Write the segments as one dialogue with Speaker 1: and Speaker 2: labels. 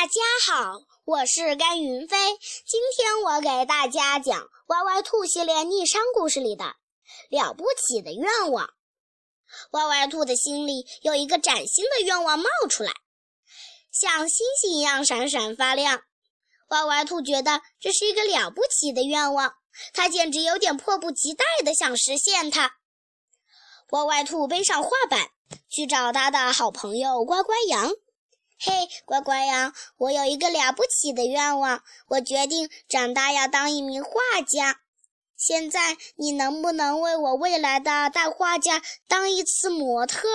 Speaker 1: 大家好，我是甘云飞。今天我给大家讲《歪歪兔》系列逆商故事里的了不起的愿望。歪歪兔的心里有一个崭新的愿望冒出来，像星星一样闪闪发亮。歪歪兔觉得这是一个了不起的愿望，他简直有点迫不及待地想实现它。歪歪兔背上画板，去找他的好朋友乖乖羊。嘿，乖乖羊，我有一个了不起的愿望，我决定长大要当一名画家。现在你能不能为我未来的大画家当一次模特？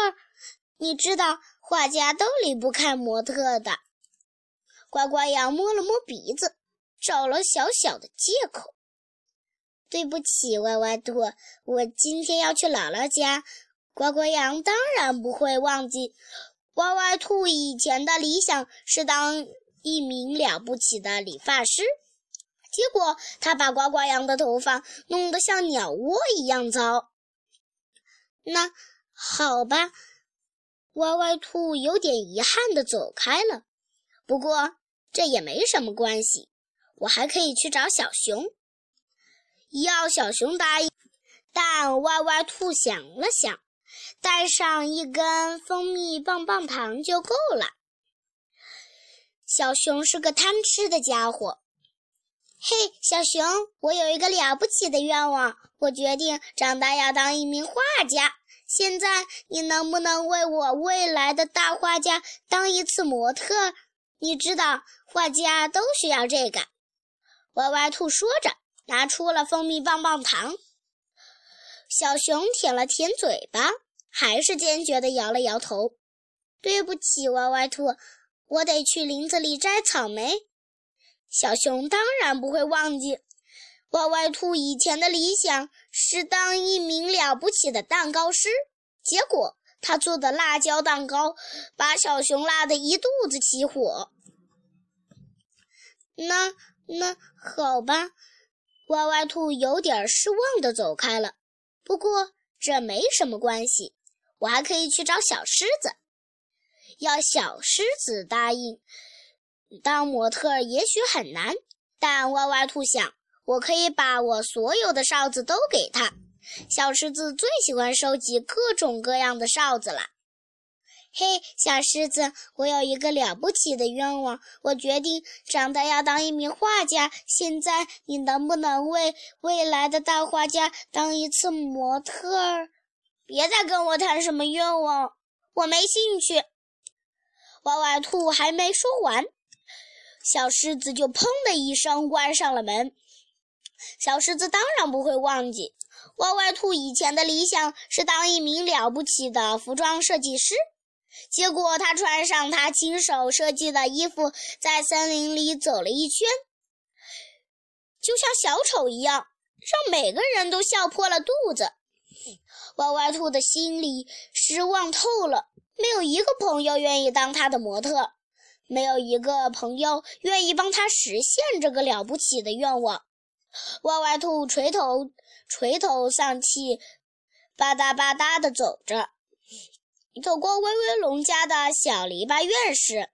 Speaker 1: 你知道，画家都离不开模特的。乖乖羊摸了摸鼻子，找了小小的借口：“对不起，歪歪兔，我今天要去姥姥家。”乖乖羊当然不会忘记。歪歪兔以前的理想是当一名了不起的理发师，结果他把呱呱羊的头发弄得像鸟窝一样糟。那好吧，歪歪兔有点遗憾地走开了。不过这也没什么关系，我还可以去找小熊，要小熊答应。但歪歪兔想了想。带上一根蜂蜜棒棒糖就够了。小熊是个贪吃的家伙。嘿，小熊，我有一个了不起的愿望，我决定长大要当一名画家。现在你能不能为我未来的大画家当一次模特？你知道，画家都需要这个。歪歪兔说着，拿出了蜂蜜棒棒糖。小熊舔了舔嘴巴。还是坚决地摇了摇头。对不起，歪歪兔，我得去林子里摘草莓。小熊当然不会忘记，歪歪兔以前的理想是当一名了不起的蛋糕师。结果他做的辣椒蛋糕把小熊辣得一肚子起火。那那好吧，歪歪兔有点失望地走开了。不过这没什么关系。我还可以去找小狮子，要小狮子答应当模特，也许很难。但歪歪兔想，我可以把我所有的哨子都给他。小狮子最喜欢收集各种各样的哨子了。嘿，小狮子，我有一个了不起的愿望，我决定长大要当一名画家。现在，你能不能为未来的大画家当一次模特儿？别再跟我谈什么愿望，我没兴趣。歪歪兔还没说完，小狮子就砰的一声关上了门。小狮子当然不会忘记，歪歪兔以前的理想是当一名了不起的服装设计师。结果他穿上他亲手设计的衣服，在森林里走了一圈，就像小丑一样，让每个人都笑破了肚子。歪歪兔的心里失望透了，没有一个朋友愿意当他的模特，没有一个朋友愿意帮他实现这个了不起的愿望。歪歪兔垂头垂头丧气，吧嗒吧嗒地走着，走过威威龙家的小篱笆院时，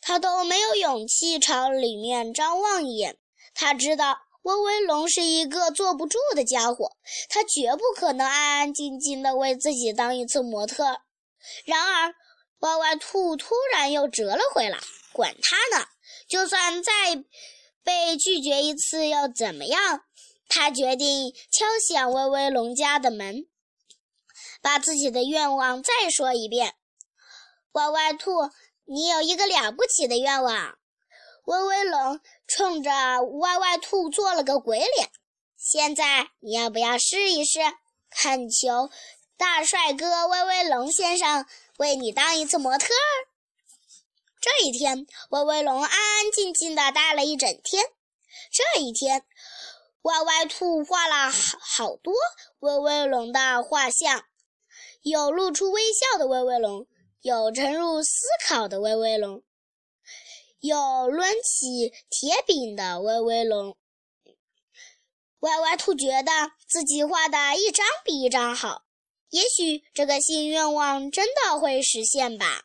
Speaker 1: 他都没有勇气朝里面张望一眼。他知道。威威龙是一个坐不住的家伙，他绝不可能安安静静的为自己当一次模特。然而，歪歪兔突然又折了回来。管他呢，就算再被拒绝一次又怎么样？他决定敲响威威龙家的门，把自己的愿望再说一遍。歪歪兔，你有一个了不起的愿望。威威龙冲着歪歪兔做了个鬼脸。现在你要不要试一试？恳求大帅哥威威龙先生为你当一次模特儿。这一天，威威龙安安静静的待了一整天。这一天，歪歪兔画了好好多威威龙的画像，有露出微笑的威威龙，有沉入思考的威威龙。有抡起铁饼的威威龙，歪歪兔觉得自己画的一张比一张好，也许这个新愿望真的会实现吧。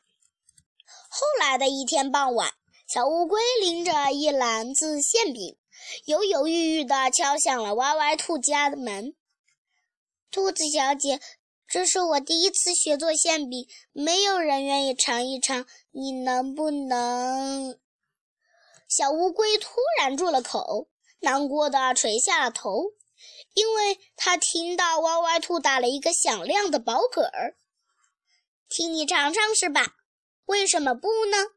Speaker 1: 后来的一天傍晚，小乌龟拎着一篮子馅饼，犹犹豫豫地敲响了歪歪兔家的门。兔子小姐，这是我第一次学做馅饼，没有人愿意尝一尝，你能不能？小乌龟突然住了口，难过的垂下了头，因为他听到歪歪兔打了一个响亮的饱嗝儿。替你尝尝是吧？为什么不呢？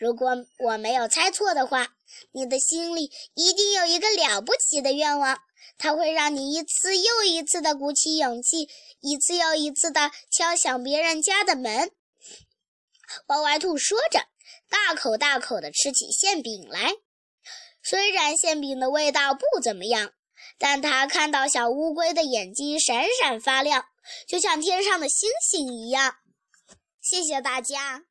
Speaker 1: 如果我没有猜错的话，你的心里一定有一个了不起的愿望，它会让你一次又一次的鼓起勇气，一次又一次的敲响别人家的门。歪歪兔说着，大口大口地吃起馅饼来。虽然馅饼的味道不怎么样，但他看到小乌龟的眼睛闪闪发亮，就像天上的星星一样。谢谢大家。